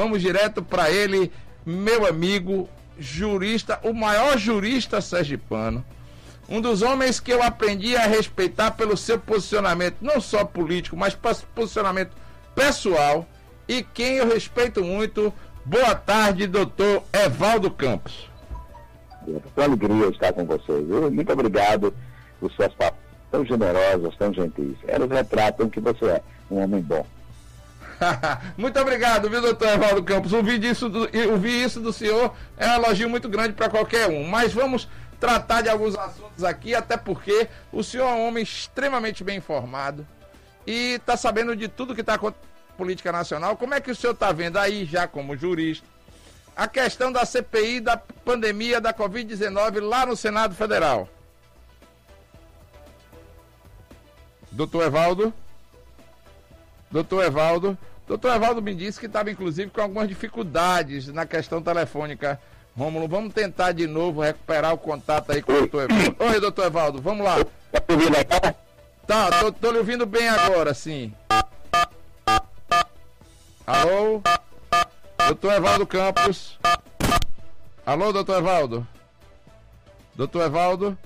Vamos direto para ele, meu amigo, jurista, o maior jurista sergipano. Um dos homens que eu aprendi a respeitar pelo seu posicionamento, não só político, mas posicionamento pessoal. E quem eu respeito muito. Boa tarde, doutor Evaldo Campos. Com alegria estar com vocês. Muito obrigado por suas palavras tão generosas, tão gentis. Elas retratam que você é um homem bom. muito obrigado, viu, doutor Evaldo Campos? Ouvir, disso do, ouvir isso do senhor é um elogio muito grande para qualquer um. Mas vamos tratar de alguns assuntos aqui, até porque o senhor é um homem extremamente bem informado e está sabendo de tudo que está acontecendo na política nacional. Como é que o senhor está vendo aí, já como jurista, a questão da CPI da pandemia da Covid-19 lá no Senado Federal? Doutor Evaldo? Doutor Evaldo? Doutor Evaldo me disse que estava, inclusive, com algumas dificuldades na questão telefônica. Rômulo, vamos tentar de novo recuperar o contato aí com o doutor Evaldo. Oi, doutor Evaldo, vamos lá. Tá ouvindo agora? Tá, tô, tô lhe ouvindo bem agora, sim. Alô? Doutor Evaldo Campos. Alô, doutor Evaldo? Doutor Evaldo?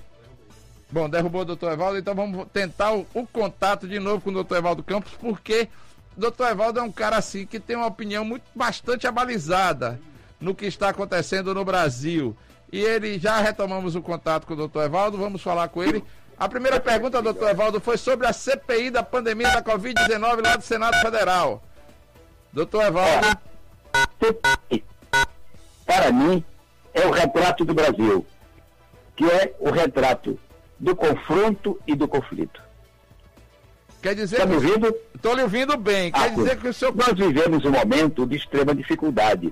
Bom, derrubou o doutor Evaldo, então vamos tentar o, o, contato de novo com o doutor Evaldo Campos, porque doutor Evaldo é um cara assim que tem uma opinião muito bastante abalizada no que está acontecendo no Brasil. E ele já retomamos o contato com o doutor Evaldo, vamos falar com ele. A primeira pergunta, doutor Evaldo, foi sobre a CPI da pandemia da Covid-19 lá do Senado Federal. Doutor Evaldo. Para mim, é o retrato do Brasil, que é o retrato do confronto e do conflito. Quer dizer Está me ouvindo? Estou lhe ouvindo bem. Quer ah, dizer que o senhor. Nós vivemos um momento de extrema dificuldade.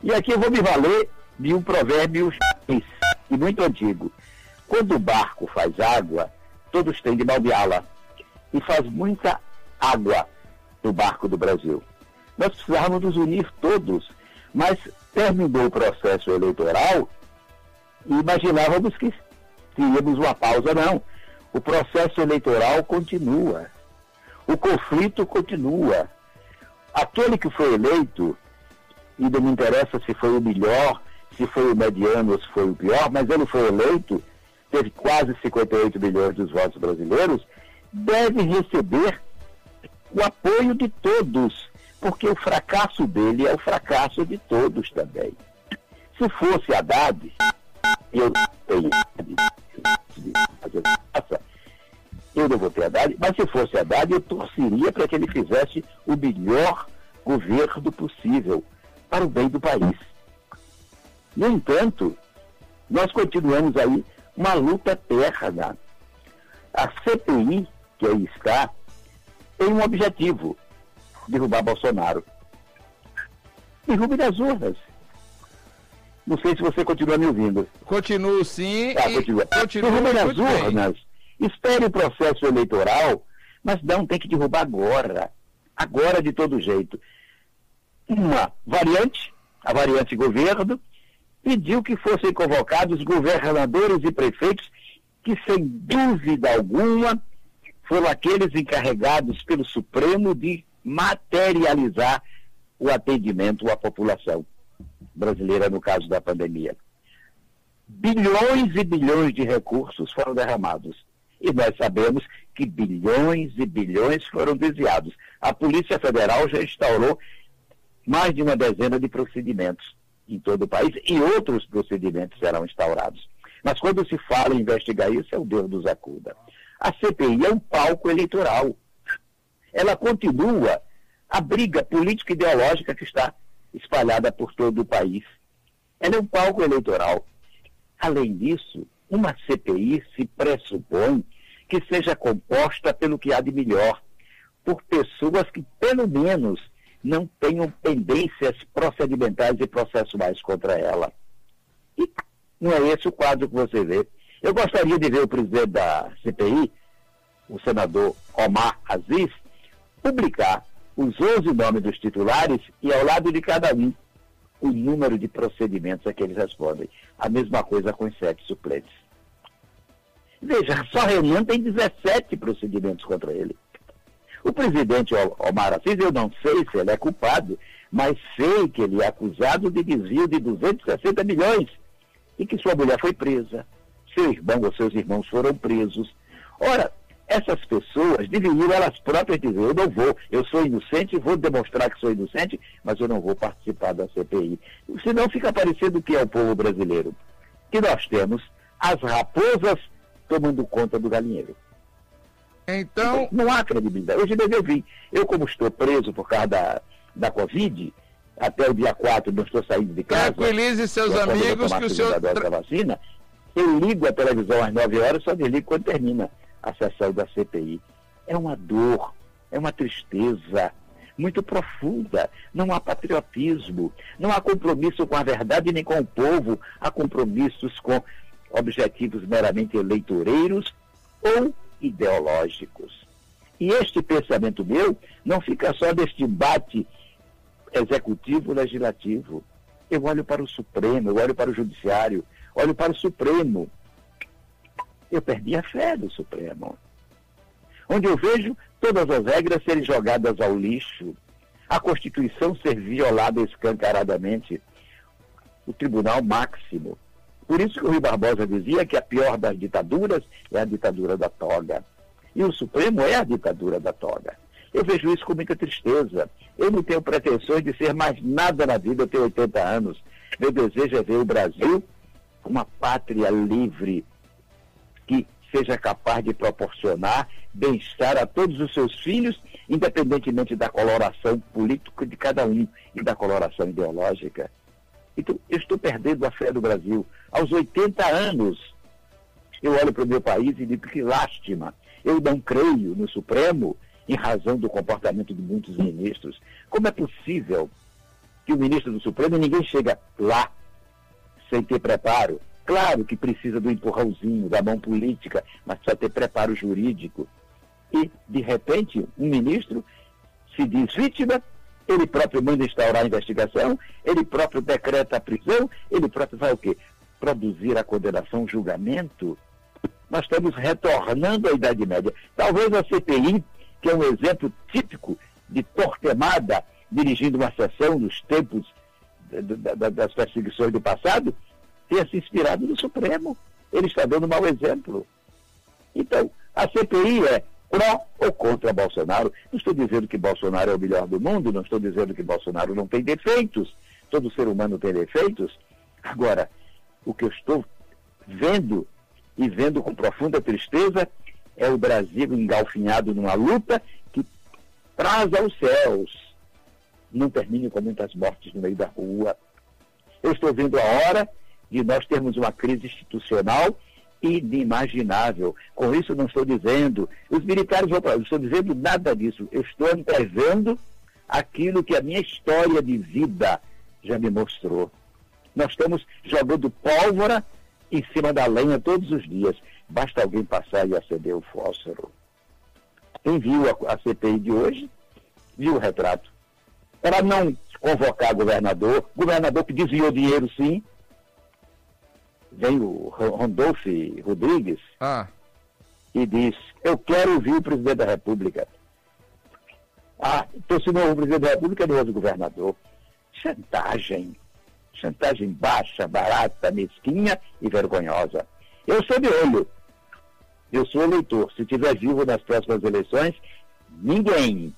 E aqui eu vou me valer de um provérbio e muito antigo. Quando o barco faz água, todos têm de baldeá-la. E faz muita água no barco do Brasil. Nós precisávamos nos unir todos, mas terminou o processo eleitoral e imaginávamos que teríamos uma pausa, não. O processo eleitoral continua. O conflito continua. Aquele que foi eleito, e não me interessa se foi o melhor, se foi o mediano ou se foi o pior, mas ele foi eleito, teve quase 58 milhões dos votos brasileiros, deve receber o apoio de todos, porque o fracasso dele é o fracasso de todos também. Se fosse Haddad, eu tenho eu não vou ter Haddad, mas se fosse Haddad, eu torceria para que ele fizesse o melhor governo possível para o bem do país. No entanto, nós continuamos aí uma luta terra. A CPI, que aí está, tem um objetivo: derrubar Bolsonaro. Derrube das urnas. Não sei se você continua me ouvindo. Continuo sim. Tá, continua. Continuo nas urnas. Espere o processo eleitoral, mas não tem que derrubar agora. Agora de todo jeito. Uma variante, a variante governo, pediu que fossem convocados governadores e prefeitos que, sem dúvida alguma, foram aqueles encarregados pelo Supremo de materializar o atendimento à população brasileira no caso da pandemia. Bilhões e bilhões de recursos foram derramados. E nós sabemos que bilhões e bilhões foram desviados. A Polícia Federal já instaurou mais de uma dezena de procedimentos em todo o país e outros procedimentos serão instaurados. Mas quando se fala em investigar isso, é o Deus dos acuda. A CPI é um palco eleitoral. Ela continua a briga política ideológica que está espalhada por todo o país. Ela é um palco eleitoral. Além disso, uma CPI se pressupõe que seja composta pelo que há de melhor, por pessoas que, pelo menos, não tenham pendências procedimentais e processuais contra ela. E não é esse o quadro que você vê. Eu gostaria de ver o presidente da CPI, o senador Omar Aziz, publicar os 11 nomes dos titulares e ao lado de cada um o número de procedimentos a que eles respondem. A mesma coisa com os sete suplentes. Veja, só Renan tem 17 procedimentos contra ele. O presidente Omar Assis, eu não sei se ele é culpado, mas sei que ele é acusado de desvio de 260 milhões e que sua mulher foi presa, seu irmão ou seus irmãos foram presos. Ora, essas pessoas deveriam elas próprias dizer, eu não vou, eu sou inocente, vou demonstrar que sou inocente, mas eu não vou participar da CPI. Senão fica parecendo o que é o povo brasileiro. Que nós temos as raposas tomando conta do galinheiro. Então. Não há credibilidade. Hoje mesmo eu vi. Eu, como estou preso por causa da, da Covid, até o dia 4 não estou saindo de casa. Tranquilize seus amigos que o senhor. Da vacina, eu ligo a televisão às 9 horas, só desligo quando termina a sessão da CPI. É uma dor, é uma tristeza muito profunda. Não há patriotismo, não há compromisso com a verdade nem com o povo, há compromissos com objetivos meramente eleitoreiros ou ideológicos. E este pensamento meu não fica só neste embate executivo-legislativo. Eu olho para o Supremo, eu olho para o Judiciário, olho para o Supremo. Eu perdi a fé do Supremo. Onde eu vejo todas as regras serem jogadas ao lixo, a Constituição ser violada escancaradamente, o Tribunal Máximo por isso que o Rui Barbosa dizia que a pior das ditaduras é a ditadura da toga. E o Supremo é a ditadura da toga. Eu vejo isso com muita tristeza. Eu não tenho pretensões de ser mais nada na vida, eu tenho 80 anos. Meu desejo é ver o Brasil uma pátria livre que seja capaz de proporcionar bem-estar a todos os seus filhos, independentemente da coloração política de cada um e da coloração ideológica. Então, eu estou perdendo a fé do Brasil. Aos 80 anos, eu olho para o meu país e digo que lástima. Eu não creio no Supremo em razão do comportamento de muitos ministros. Como é possível que o ministro do Supremo, ninguém chega lá sem ter preparo? Claro que precisa do empurrãozinho, da mão política, mas precisa ter preparo jurídico. E, de repente, um ministro se diz vítima ele próprio manda instaurar a investigação, ele próprio decreta a prisão, ele próprio vai o quê? Produzir a condenação, julgamento. Nós estamos retornando à Idade Média. Talvez a CPI, que é um exemplo típico de Torquemada dirigindo uma sessão nos tempos das perseguições do passado, tenha se inspirado no Supremo. Ele está dando mau exemplo. Então, a CPI é pró ou contra Bolsonaro. Não estou dizendo que Bolsonaro é o melhor do mundo, não estou dizendo que Bolsonaro não tem defeitos. Todo ser humano tem defeitos. Agora, o que eu estou vendo e vendo com profunda tristeza é o Brasil engalfinhado numa luta que traz aos céus. Não termine com muitas mortes no meio da rua. Eu estou vendo a hora de nós termos uma crise institucional inimaginável. Com isso, não estou dizendo, os militares vão para não estou dizendo nada disso. Eu estou antevendo aquilo que a minha história de vida já me mostrou. Nós estamos jogando pólvora em cima da lenha todos os dias. Basta alguém passar e acender o fósforo. Quem viu a, a CPI de hoje, viu o retrato. Para não convocar governador, governador que desviou dinheiro sim, vem o Randolph Rodrigues ah. e diz, eu quero ouvir o presidente da República. Ah, então se não ouve o presidente da República, não ouve o governador. Chantagem. Chantagem baixa, barata, mesquinha e vergonhosa. Eu sou de olho. Eu sou eleitor. Se tiver vivo nas próximas eleições, ninguém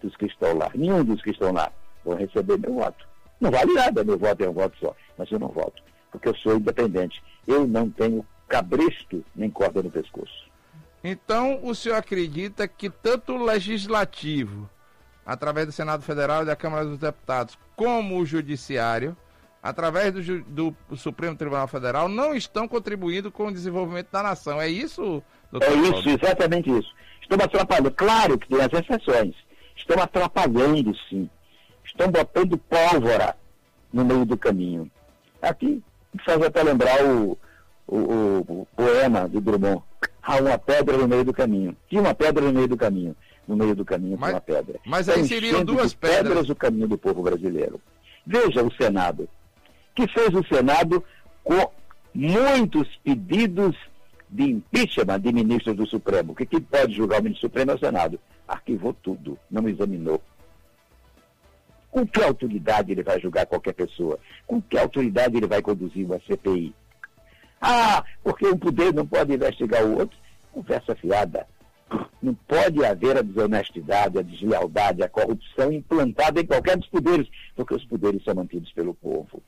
dos que estão lá, nenhum dos que estão lá, vão receber meu voto. Não vale nada, meu voto é um voto só, mas eu não voto porque eu sou independente. Eu não tenho cabresto nem corda no pescoço. Então, o senhor acredita que tanto o legislativo, através do Senado Federal e da Câmara dos Deputados, como o judiciário, através do, do, Supremo Tribunal Federal, não estão contribuindo com o desenvolvimento da nação. É isso, doutor? É isso, exatamente isso. Estão atrapalhando. Claro que tem as exceções. Estão atrapalhando, sim. Estão botando pólvora no meio do caminho. Aqui, faz até lembrar o, o, o, poema de Drummond. Há uma pedra no meio do caminho. Tinha uma pedra no meio do caminho. No meio do caminho mas, uma pedra. Mas aí seriam duas pedras. pedras o caminho do povo brasileiro. Veja o Senado, que fez o Senado com muitos pedidos de impeachment de ministros do Supremo. Que quem pode julgar o ministro Supremo é o Senado. Arquivou tudo, não examinou. Com que autoridade ele vai julgar qualquer pessoa? Com que autoridade ele vai conduzir uma CPI? Ah, porque um poder não pode investigar o outro? Conversa fiada. Não pode haver a desonestidade, a deslealdade, a corrupção implantada em qualquer dos poderes, porque os poderes são mantidos pelo povo.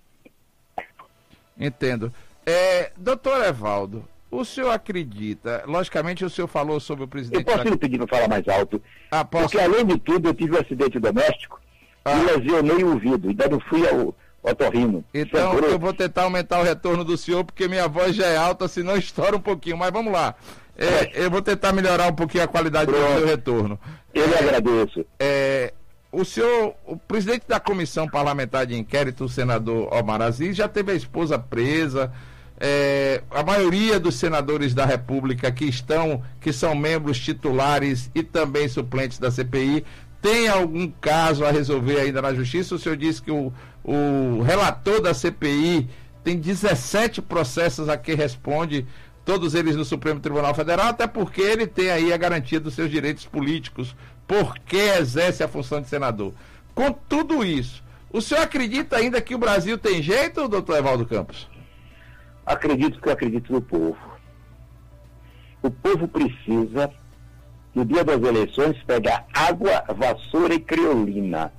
Entendo. É, doutor Evaldo, o senhor acredita, logicamente o senhor falou sobre o presidente... Eu posso lhe pedir para falar mais alto? Ah, posso... Porque além de tudo eu tive um acidente doméstico ah. e lesionei o ouvido, ainda não fui ao otorrino. Então eu vou tentar aumentar o retorno do senhor, porque minha voz já é alta, senão estoura um pouquinho, mas vamos lá. É, eu vou tentar melhorar um pouquinho a qualidade Pronto. do seu retorno. Eu lhe é, agradeço. É, o senhor, o presidente da comissão parlamentar de inquérito, o senador Omar Aziz, já teve a esposa presa. É, a maioria dos senadores da República que estão, que são membros titulares e também suplentes da CPI, tem algum caso a resolver ainda na justiça? O senhor disse que o, o relator da CPI tem 17 processos a que responde todos eles no Supremo Tribunal Federal, até porque ele tem aí a garantia dos seus direitos políticos, porque exerce a função de senador. Com tudo isso, o senhor acredita ainda que o Brasil tem jeito, doutor Evaldo Campos? Acredito que eu acredito no povo. O povo precisa, no dia das eleições, pegar água, vassoura e criolina.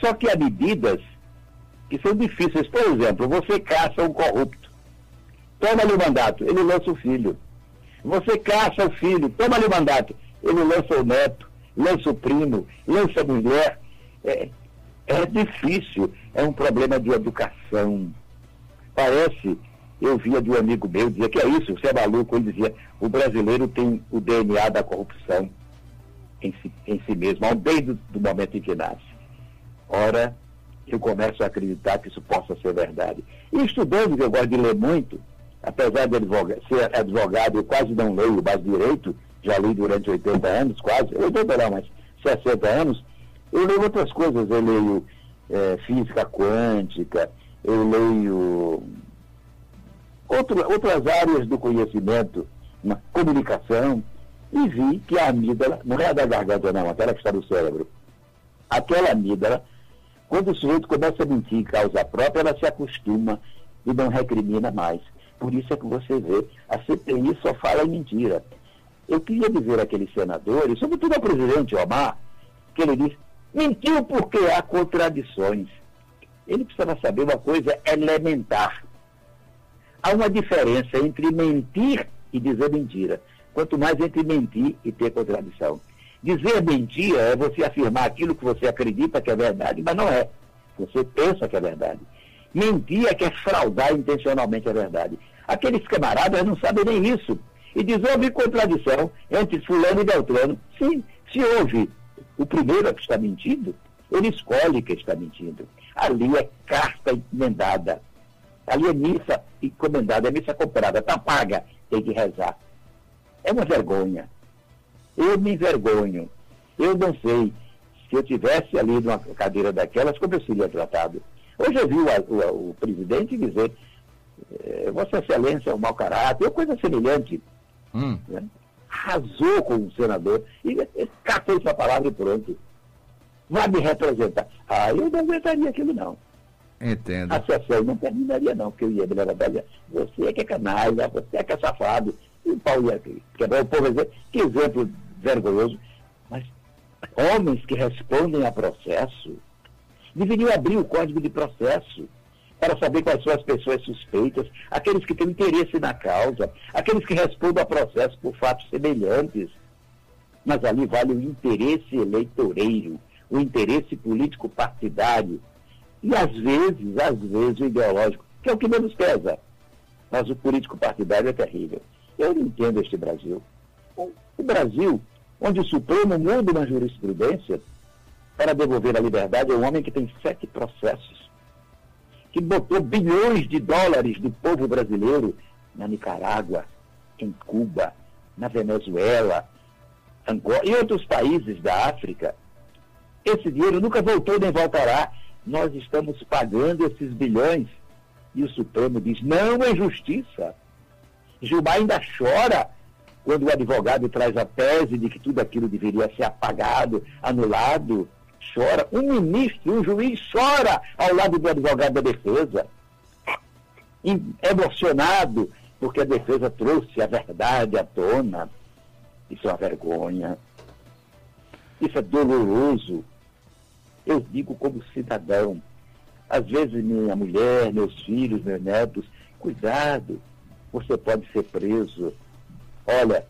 Só que há medidas que são difíceis. Por exemplo, você caça um corrupto toma-lhe o mandato, ele lança o filho. Você caça o filho, toma-lhe o mandato, ele lança o neto, lança o primo, lança a mulher. É, é difícil, é um problema de educação. Parece, eu via de um amigo meu, dizia que é isso, você é maluco, ele dizia, o brasileiro tem o DNA da corrupção em si, em si mesmo, desde do momento em que nasce. Ora, eu começo a acreditar que isso possa ser verdade. E estudando, que eu gosto de ler muito, apesar de ser advogado, eu quase não leio mais direito, já li durante 80 anos, quase, 80 não, mas 60 anos, eu leio outras coisas, eu leio é, física quântica, eu leio outro, outras áreas do conhecimento, na comunicação, e vi que a amígdala, não é a da garganta não, aquela que está no cérebro, aquela amígdala, quando o sujeito começa a mentir em causa própria, ela se acostuma e não recrimina mais. Por isso é que você vê, a CPI só fala em mentira. Eu queria dizer àqueles senadores, sobretudo ao presidente Omar, que ele disse, mentiu porque há contradições. Ele precisava saber uma coisa elementar. Há uma diferença entre mentir e dizer mentira. Quanto mais entre mentir e ter contradição. Dizer mentira é você afirmar aquilo que você acredita que é verdade, mas não é. Você pensa que é verdade. Mentir é que é fraudar intencionalmente a verdade. Aqueles camaradas não sabem nem isso. E diz, houve contradição entre fulano e Beltrano. Sim, se houve o primeiro que está mentindo, ele escolhe que está mentindo. Ali é carta encomendada. Ali é missa encomendada, é missa comprada, está paga, tem que rezar. É uma vergonha. Eu me envergonho. Eu não sei se eu tivesse ali numa cadeira daquelas, como eu seria tratado. Hoje eu vi o, o, o presidente dizer é, Vossa Excelência é um mau caráter, ou coisa semelhante. Hum. Né? Arrasou com o senador e, e catou essa palavra e pronto. Vai me representar. Ah, eu não aguentaria aquilo, não. Entendo. A sessão não terminaria, não, porque eu ia me levantar você é que é canalha, você é que é safado. E o pau ia quebrar o povo dizer, que exemplo vergonhoso. Mas homens que respondem a processo deveriam abrir o código de processo para saber quais são as pessoas suspeitas, aqueles que têm interesse na causa, aqueles que respondem a processo por fatos semelhantes. Mas ali vale o interesse eleitoreiro, o interesse político partidário e às vezes, às vezes o ideológico, que é o que menos pesa. Mas o político partidário é terrível. Eu não entendo este Brasil. O Brasil, onde o Supremo muda uma jurisprudência para devolver a liberdade a um homem que tem sete processos que botou bilhões de dólares do povo brasileiro na Nicarágua, em Cuba, na Venezuela, Angola e outros países da África. Esse dinheiro nunca voltou nem voltará. Nós estamos pagando esses bilhões. E o Supremo diz: não é justiça. Gilmar ainda chora quando o advogado traz a tese de que tudo aquilo deveria ser apagado, anulado. chora, um ministro, um juiz chora ao lado do advogado da defesa, emocionado, porque a defesa trouxe a verdade à tona. Isso é uma vergonha. Isso é doloroso. Eu digo como cidadão. Às vezes minha mulher, meus filhos, meus netos, cuidado, você pode ser preso. Olha,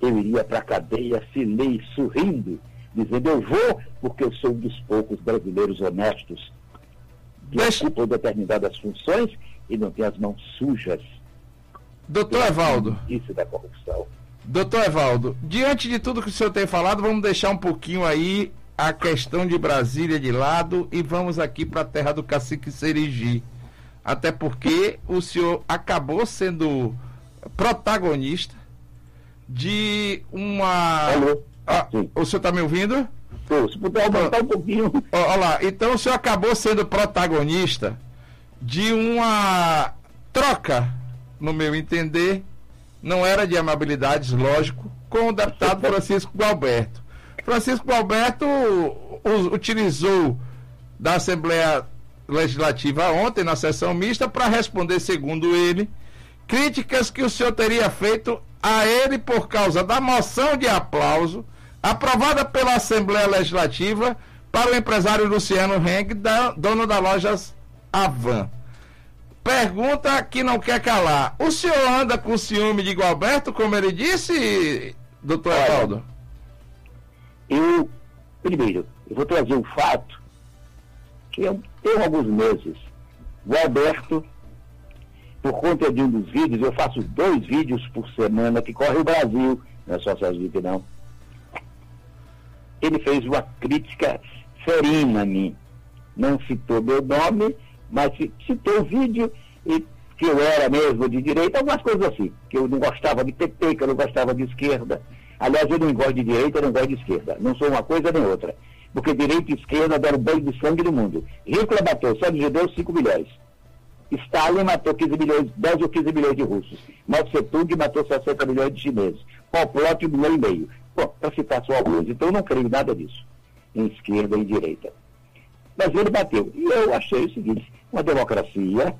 eu iria para a cadeia feliz, sorrindo, dizendo eu vou porque eu sou um dos poucos brasileiros honestos que Deixa... ocupam determinadas funções e não tem as mãos sujas. Doutor Evaldo. Isso da corrupção. Doutor Evaldo, diante de tudo que o senhor tem falado, vamos deixar um pouquinho aí a questão de Brasília de lado e vamos aqui para a terra do cacique Serigi. Até porque o senhor acabou sendo protagonista de uma. Alô? Ah, o senhor está me ouvindo? Se puder aumentar um pouquinho. Olha lá, então o senhor acabou sendo protagonista de uma troca, no meu entender, não era de amabilidades, lógico, com o deputado Francisco Gualberto. Francisco Gualberto utilizou da Assembleia Legislativa ontem, na sessão mista, para responder, segundo ele, críticas que o senhor teria feito a ele por causa da moção de aplauso aprovada pela Assembleia Legislativa para o empresário Luciano Heng, da, dono da lojas Avan. Pergunta que não quer calar. O senhor anda com ciúme de Gualberto, como ele disse, doutor Evaldo? Eu, primeiro, eu vou trazer um fato que eu tenho alguns meses. Gualberto, por conta de um dos vídeos, eu faço dois vídeos por semana que corre o Brasil, não é só Sergipe não. Ele fez uma crítica ferina a mim. Não citou meu nome, mas citou o vídeo e que eu era mesmo de direita, algumas coisas assim, que eu não gostava de PT, que eu não gostava de esquerda. Aliás, eu não gosto de direita, eu não gosto de esquerda. Não sou uma coisa nem outra. Porque direita e esquerda deram banho de sangue no mundo. Hitler matou só de judeus 5 milhões. Stalin matou 15 milhões, 10 ou 15 milhões de russos. Mao Tse Tung matou 60 milhões de chineses. Pol Pot, um milhão e meio. Bom, para citar só alguns. Então eu não creio nada disso, em esquerda e direita. Mas ele bateu. E eu achei o seguinte: uma democracia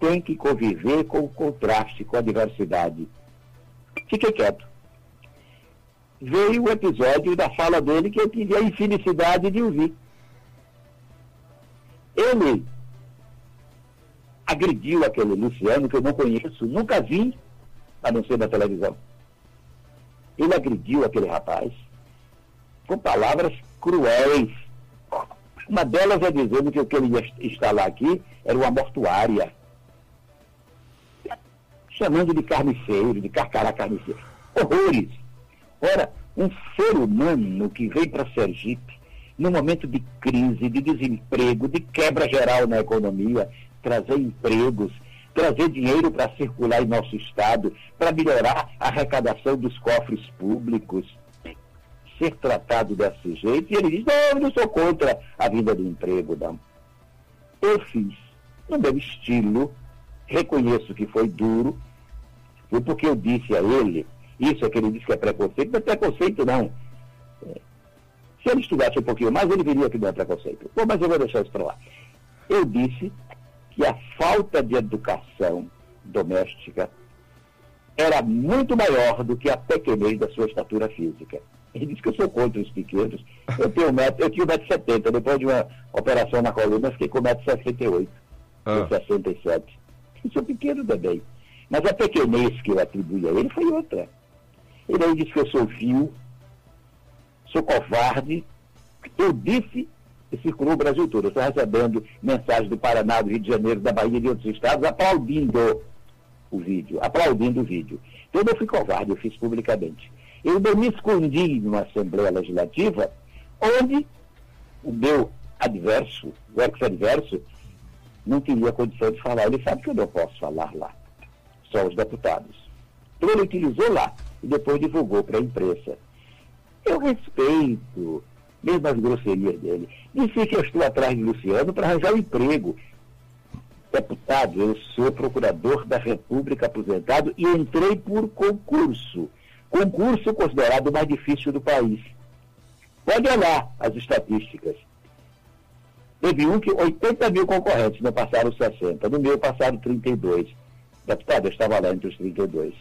tem que conviver com o contraste, com a diversidade. Fiquei quieto. Veio o episódio da fala dele que eu tive a infelicidade de ouvir. Ele agrediu aquele Luciano, que eu não conheço, nunca vi, a não ser na televisão. Ele agrediu aquele rapaz com palavras cruéis, uma delas é dizendo que o que ele ia instalar aqui era uma mortuária. Chamando de carniceiro, de carcará carniceiro. Horrores. Ora, um ser humano que veio para Sergipe, num momento de crise, de desemprego, de quebra geral na economia, trazer empregos, trazer dinheiro para circular em nosso Estado, para melhorar a arrecadação dos cofres públicos, ser tratado desse jeito. E ele diz, não, eu não sou contra a vida do emprego, não. Eu fiz, no meu estilo, reconheço que foi duro, foi porque eu disse a ele, isso é que ele disse que é preconceito, não é preconceito não. Se ele estudasse um pouquinho mais, ele viria que não é preconceito. Bom, mas eu vou deixar isso para lá. Eu disse que a falta de educação doméstica era muito maior do que a pequenez da sua estatura física. Ele disse que eu sou contra os pequenos. Eu tenho um metro, eu tinha 1,70m. Depois de uma operação na coluna, fiquei com 1,68m. Ah. 67. Eu sou pequeno também. Mas a pequenez que eu atribuí a ele foi outra. Ele aí disse que eu sou vil, sou covarde. Eu disse e circulou o Brasil todo. Eu estou recebendo mensagens do Paraná, do Rio de Janeiro, da Bahia e de outros estados aplaudindo o vídeo, aplaudindo o vídeo. Então eu fui covarde, eu fiz publicamente. Eu me escondi numa Assembleia Legislativa onde o meu adverso, o ex-adverso, não teria condição de falar. Ele sabe que eu não posso falar lá, só os deputados. Então ele utilizou lá e depois divulgou para a imprensa. Eu respeito, mesmo as grosserias dele. Disse que eu estou atrás de Luciano para arranjar um emprego. Deputado, eu sou procurador da República aposentado e entrei por concurso concurso considerado o mais difícil do país. Pode olhar as estatísticas. Teve um que 80 mil concorrentes, não passaram 60. No meu passaram 32. Deputado, eu estava lá entre os 32.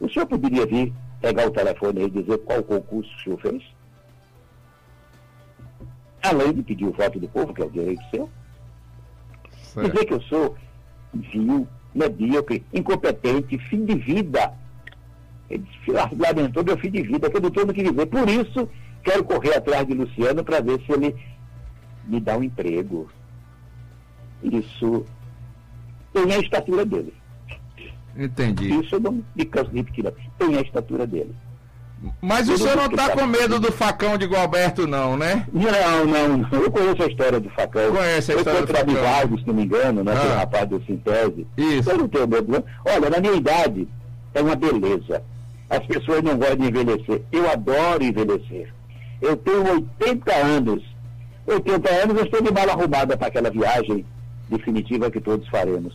O senhor poderia vir, pegar o telefone e dizer qual concurso o senhor fez? Além de pedir o voto do povo, que é o direito seu. Certo. Dizer que eu sou vil, medíocre, incompetente, fim de vida. Ele lamentou meu fim de vida, que eu não tenho que viver. Por isso, quero correr atrás de Luciano para ver se ele me dá um emprego. Isso tem a estatura dele. Entendi. Isso eu não me canso de repetir, tem a estatura dele. Mas o senhor não está com medo do facão de Gualberto, não, né? Não, não. Eu conheço a história do facão. Conhece a história eu do facão. Eu se não me engano, né? Ah. rapaz do Sintese. Isso. Eu não tenho medo. Olha, na minha idade, é uma beleza. As pessoas não gostam de envelhecer. Eu adoro envelhecer. Eu tenho 80 anos 80 anos, eu estou de mala arrumada para aquela viagem definitiva que todos faremos.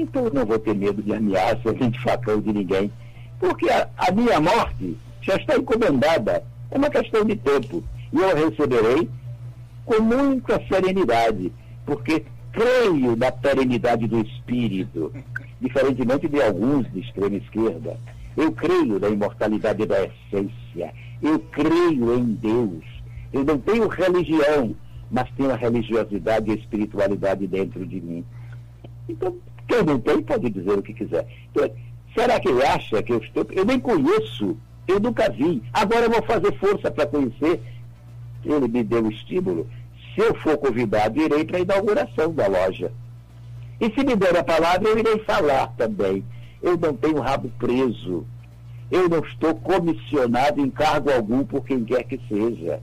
Então eu não vou ter medo de ameaça, nem de facão de ninguém, porque a, a minha morte já está encomendada. É uma questão de tempo. E eu receberei com muita serenidade, porque creio na perenidade do espírito, diferentemente de alguns de extrema esquerda. Eu creio na imortalidade da essência. Eu creio em Deus. Eu não tenho religião, mas tenho a religiosidade e a espiritualidade dentro de mim. Então, quem não tem pode dizer o que quiser. Então, será que ele acha que eu estou. Eu nem conheço, eu nunca vi. Agora eu vou fazer força para conhecer. Ele me deu o estímulo. Se eu for convidado, irei para a inauguração da loja. E se me der a palavra, eu irei falar também. Eu não tenho rabo preso. Eu não estou comissionado em cargo algum por quem quer que seja.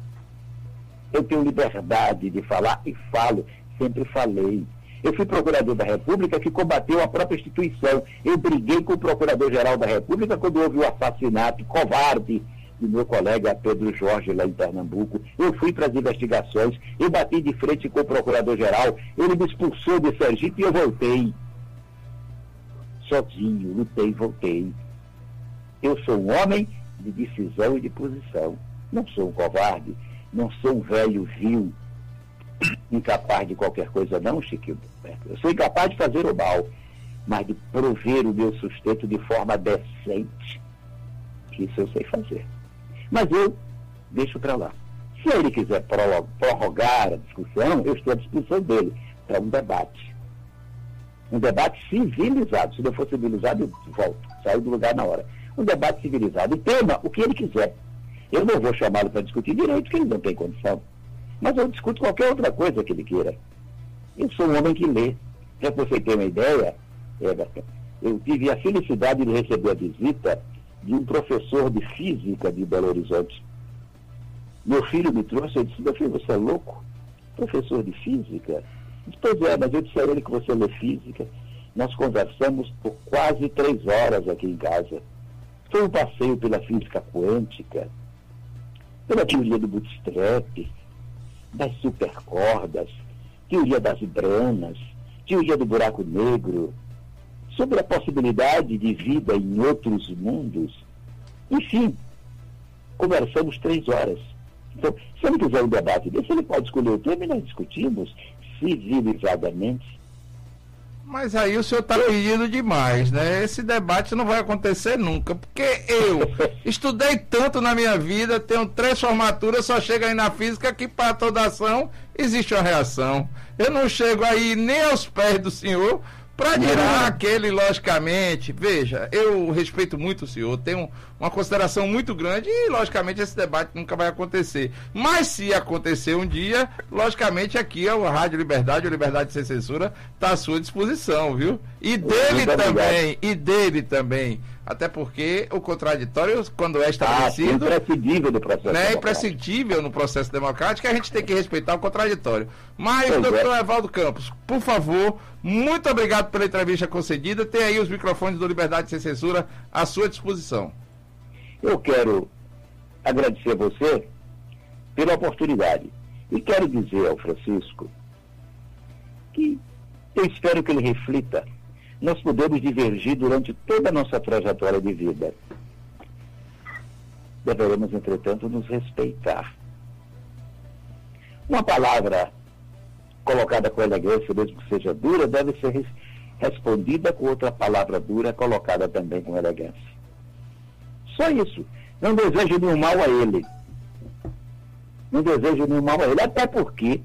Eu tenho liberdade de falar e falo, sempre falei. Eu fui procurador da República que combateu a própria instituição. Eu briguei com o procurador-geral da República quando houve o assassinato covarde do meu colega Pedro Jorge lá em Pernambuco. Eu fui para as investigações, eu bati de frente com o procurador-geral, ele me expulsou de Sergipe e eu voltei. Sozinho, lutei voltei. Eu sou um homem de decisão e de posição. Não sou um covarde. Não sou um velho vil, incapaz de qualquer coisa, não, Chiquinho. Eu sou incapaz de fazer o mal, mas de prover o meu sustento de forma decente. Isso eu sei fazer. Mas eu deixo para lá. Se ele quiser prorrogar a discussão, eu estou à disposição dele para um debate. Um debate civilizado. Se não for civilizado, eu volto. Saio do lugar na hora. Um debate civilizado. O tema, o que ele quiser. Eu não vou chamá-lo para discutir direito, porque ele não tem condição. Mas eu discuto qualquer outra coisa que ele queira. Eu sou um homem que lê. Para você ter uma ideia, Everton, eu tive a felicidade de receber a visita de um professor de física de Belo Horizonte. Meu filho me trouxe, eu disse, meu filho, você é louco? Professor de física? Pois é, mas eu disse a ele que você lê física. Nós conversamos por quase três horas aqui em casa. Foi um passeio pela física quântica, pela teoria do bootstrap, das supercordas, teoria das branas, teoria do buraco negro, sobre a possibilidade de vida em outros mundos. Enfim, conversamos três horas. Então, se ele quiser um debate desse, ele pode escolher o tema e nós discutimos civilizadamente mas aí o senhor está pedindo demais, né? Esse debate não vai acontecer nunca, porque eu estudei tanto na minha vida, tenho três formaturas, só chego aí na física que para toda ação existe uma reação. Eu não chego aí nem aos pés do senhor para tirar aquele, logicamente, veja, eu respeito muito o senhor, tenho uma consideração muito grande e, logicamente, esse debate nunca vai acontecer. Mas se acontecer um dia, logicamente, aqui é o Rádio Liberdade, o Liberdade Sem Censura, está à sua disposição, viu? E dele também, e dele também. Até porque o contraditório, quando é estabelecido. Ah, é imprescindível do processo. Né, é imprescindível no processo democrático, a gente tem que respeitar o contraditório. Mas, pois doutor é. Evaldo Campos, por favor, muito obrigado pela entrevista concedida. Tem aí os microfones do Liberdade Sem Censura à sua disposição. Eu quero agradecer a você pela oportunidade. E quero dizer ao Francisco que eu espero que ele reflita nós podemos divergir durante toda a nossa trajetória de vida. Deveremos, entretanto, nos respeitar. Uma palavra colocada com elegância, mesmo que seja dura, deve ser respondida com outra palavra dura colocada também com elegância. Só isso. Não desejo nenhum mal a ele. Não desejo nenhum mal a ele. Até porque,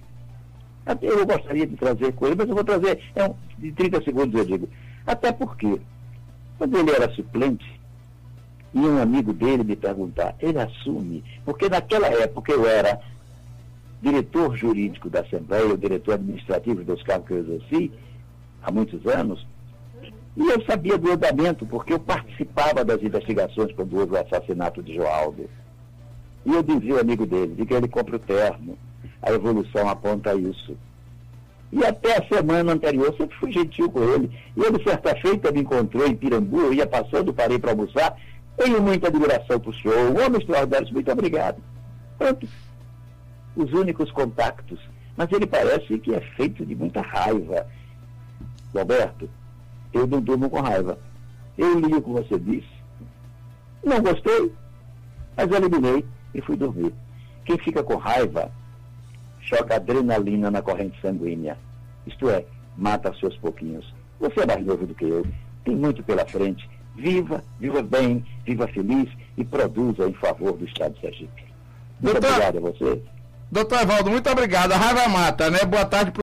eu gostaria de trazer com ele, mas eu vou trazer, é um, de 30 segundos eu digo. Até porque, quando ele era suplente, e um amigo dele me perguntar, ele assume, porque naquela época eu era diretor jurídico da Assembleia, o diretor administrativo dos cargos que eu exerci, há muitos anos, e eu sabia do andamento, porque eu participava das investigações quando houve o assassinato de Joaldo. E eu dizia ao amigo dele, de que ele compra o terno. A evolução aponta isso. E até a semana anterior sempre fui gentil com ele. E ele, certa feita, me encontrou em Pirambu, eu ia passando, parei para almoçar. Tenho muita admiração para o senhor, um homem extraordinário, muito obrigado. Pronto. Os únicos contactos. Mas ele parece que é feito de muita raiva. Roberto, eu não durmo com raiva. Eu li o que você disse. Não gostei, mas eliminei e fui dormir. Quem fica com raiva choca adrenalina na corrente sanguínea. Isto é, mata seus pouquinhos. Você é mais novo do que eu, tem muito pela frente. Viva, viva bem, viva feliz e produza em favor do Estado de Sergipe. Muito Doutor, obrigado a você. Doutor Evaldo, muito obrigado. A raiva mata, né? Boa tarde.